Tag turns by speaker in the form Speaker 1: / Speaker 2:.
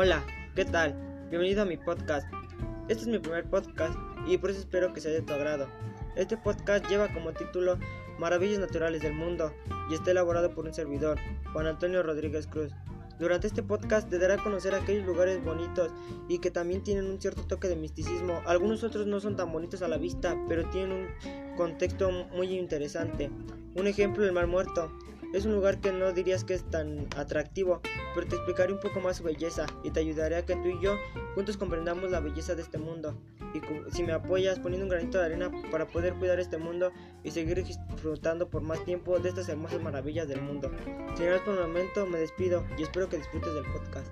Speaker 1: Hola, ¿qué tal? Bienvenido a mi podcast. Este es mi primer podcast y por eso espero que sea de tu agrado. Este podcast lleva como título Maravillas Naturales del Mundo y está elaborado por un servidor, Juan Antonio Rodríguez Cruz. Durante este podcast te dará a conocer aquellos lugares bonitos y que también tienen un cierto toque de misticismo. Algunos otros no son tan bonitos a la vista, pero tienen un contexto muy interesante. Un ejemplo, el Mar Muerto. Es un lugar que no dirías que es tan atractivo, pero te explicaré un poco más su belleza y te ayudaré a que tú y yo juntos comprendamos la belleza de este mundo. Y si me apoyas poniendo un granito de arena para poder cuidar este mundo y seguir disfrutando por más tiempo de estas hermosas maravillas del mundo. Más por el momento, me despido y espero que disfrutes del podcast.